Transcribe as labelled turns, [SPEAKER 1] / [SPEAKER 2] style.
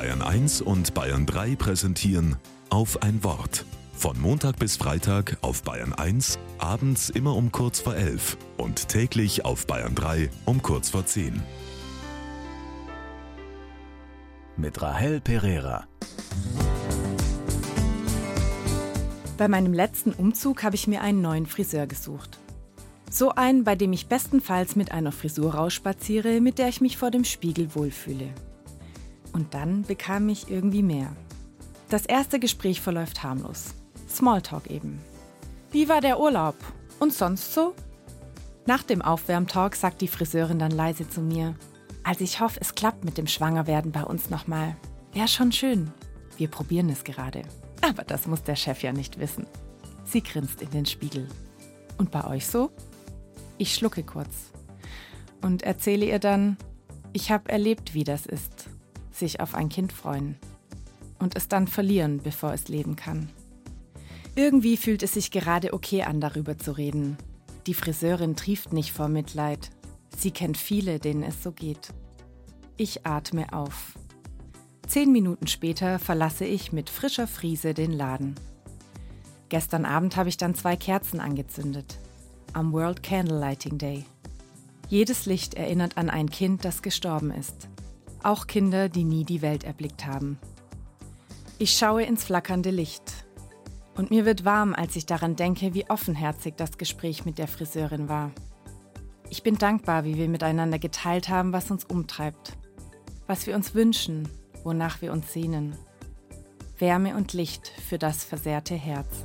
[SPEAKER 1] Bayern 1 und Bayern 3 präsentieren auf ein Wort. Von Montag bis Freitag auf Bayern 1, abends immer um kurz vor 11 und täglich auf Bayern 3 um kurz vor 10.
[SPEAKER 2] Mit Rahel Pereira.
[SPEAKER 3] Bei meinem letzten Umzug habe ich mir einen neuen Friseur gesucht. So einen, bei dem ich bestenfalls mit einer Frisur rausspaziere, mit der ich mich vor dem Spiegel wohlfühle. Und dann bekam ich irgendwie mehr. Das erste Gespräch verläuft harmlos. Smalltalk eben. Wie war der Urlaub? Und sonst so? Nach dem Aufwärmtalk sagt die Friseurin dann leise zu mir. Also ich hoffe, es klappt mit dem Schwangerwerden bei uns nochmal. Wäre schon schön. Wir probieren es gerade. Aber das muss der Chef ja nicht wissen. Sie grinst in den Spiegel. Und bei euch so? Ich schlucke kurz und erzähle ihr dann, ich habe erlebt, wie das ist, sich auf ein Kind freuen und es dann verlieren, bevor es leben kann. Irgendwie fühlt es sich gerade okay an, darüber zu reden. Die Friseurin trieft nicht vor Mitleid. Sie kennt viele, denen es so geht. Ich atme auf. Zehn Minuten später verlasse ich mit frischer Friese den Laden. Gestern Abend habe ich dann zwei Kerzen angezündet am World Candlelighting Day. Jedes Licht erinnert an ein Kind, das gestorben ist. Auch Kinder, die nie die Welt erblickt haben. Ich schaue ins flackernde Licht. Und mir wird warm, als ich daran denke, wie offenherzig das Gespräch mit der Friseurin war. Ich bin dankbar, wie wir miteinander geteilt haben, was uns umtreibt, was wir uns wünschen, wonach wir uns sehnen. Wärme und Licht für das versehrte Herz.